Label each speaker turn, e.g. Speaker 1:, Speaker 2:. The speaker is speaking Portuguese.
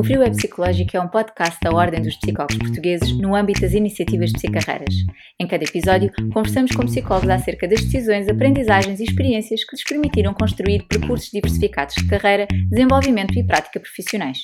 Speaker 1: O Frio é Psicológico é um podcast da Ordem dos Psicólogos Portugueses no âmbito das iniciativas de psicarreiras. Em cada episódio, conversamos com psicólogos acerca das decisões, aprendizagens e experiências que lhes permitiram construir percursos diversificados de carreira, desenvolvimento e prática profissionais.